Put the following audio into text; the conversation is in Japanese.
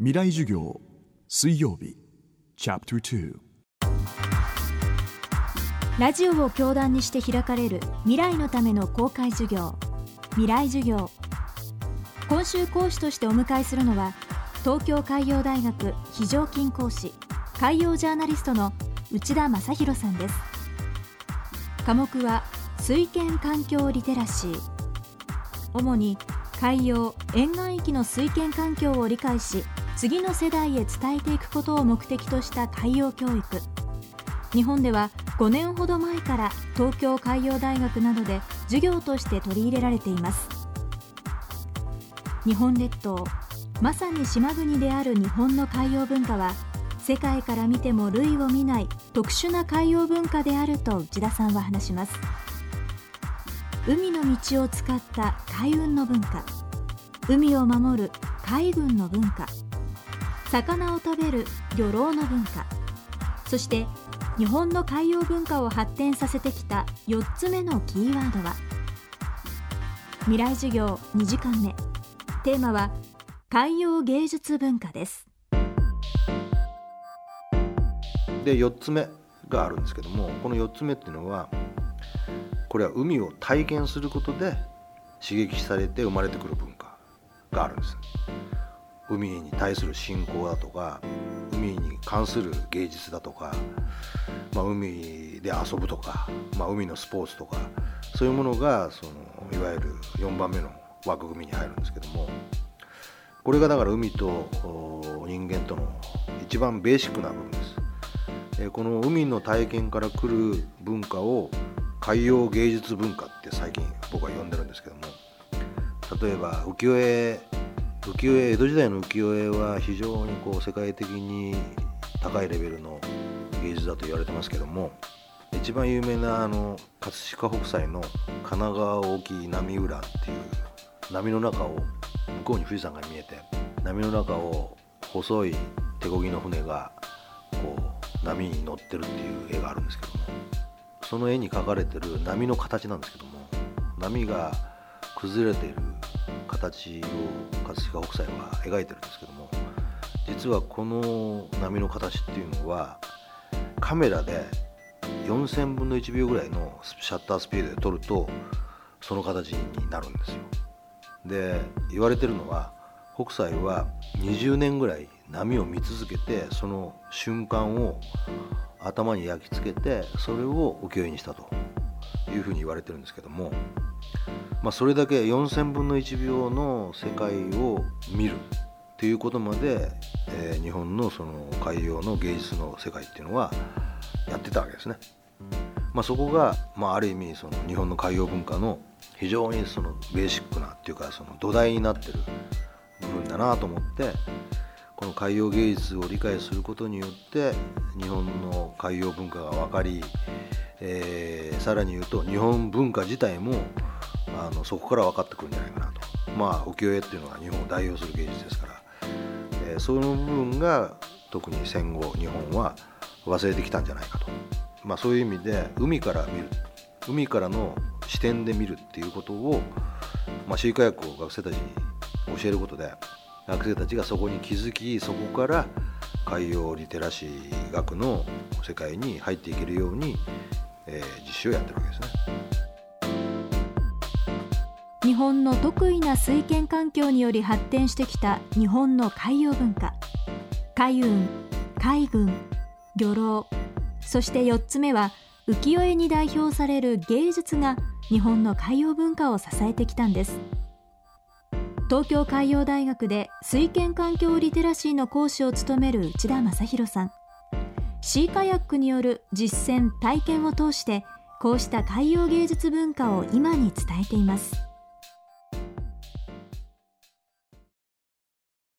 未来授業水曜日チャプターラジオを教壇にして開かれる未来のための公開授業未来授業。今週講師としてお迎えするのは東京海洋大学非常勤講師海洋ジャーナリストの内田正弘さんです。科目は水権環境リテラシー。主に海洋沿岸域の水権環境を理解し次の世代へ伝えていくことを目的とした海洋教育。日本では5年ほど前から東京海洋大学などで授業として取り入れられています。日本列島まさに島国である日本の海洋文化は世界から見ても類を見ない特殊な海洋文化であると内田さんは話します。海の道を使った海運の文化海を守る海軍の文化魚を食べる漁労の文化。そして日本の海洋文化を発展させてきた4つ目のキーワードは未来授業2時間目。テーマは海洋芸術文化です。で4つ目があるんですけどもこの4つ目っていうのはこれは海を体験することで刺激されて生まれてくる文化があるんです。海に対する信仰だとか海に関する芸術だとか、まあ、海で遊ぶとか、まあ、海のスポーツとかそういうものがそのいわゆる4番目の枠組みに入るんですけどもこれがだから海と人間との一番ベーシックな部分です。この海の体験から来る文化を海洋芸術文化って最近僕は呼んでるんですけども例えば浮世絵浮世絵江戸時代の浮世絵は非常にこう世界的に高いレベルの芸術だと言われてますけども一番有名なあの葛飾北斎の神奈川沖波浦っていう波の中を向こうに富士山が見えて波の中を細い手漕ぎの船がこう波に乗ってるっていう絵があるんですけどもその絵に描かれてる波の形なんですけども波が崩れている形を葛飾北斎は描いてるんですけども実はこの波の形っていうのはカメラで4000分の1秒ぐらいのシャッタースピードで撮るとその形になるんですよ。で言われてるのは北斎は20年ぐらい波を見続けてその瞬間を頭に焼き付けてそれを浮世絵にしたというふうに言われてるんですけどもまあ、それだけ4,000分の1秒の世界を見るっていうことまで、えー、日本のその海洋の芸術の世界っていうのはやってたわけですね。まあ、そこが、まあ、ある意味その日本の海洋文化の非常にそのベーシックなっていうかその土台になってる部分だなと思ってこの海洋芸術を理解することによって日本の海洋文化が分かり、えー、さらに言うと日本文化自体もあのそこから分かってくるんじゃないかなと。まあ浮世絵っていうのは日本を代表する芸術ですから、えー、その部分が特に戦後日本は忘れてきたんじゃないかと、まあ、そういう意味で海から見る海からの視点で見るっていうことを、まあ、飼育薬を学生たちに教えることで学生たちがそこに気づきそこから海洋リテラシー学の世界に入っていけるように、えー、実習をやってるわけですね。本の得意な水権環境により発展してきた日本の海洋文化。海運海軍漁労。そして4つ目は浮世絵に代表される芸術が日本の海洋文化を支えてきたんです。東京海洋大学で水権環境リテラシーの講師を務める内田正弘さん。シーカヤックによる実践体験を通してこうした海洋芸術文化を今に伝えています。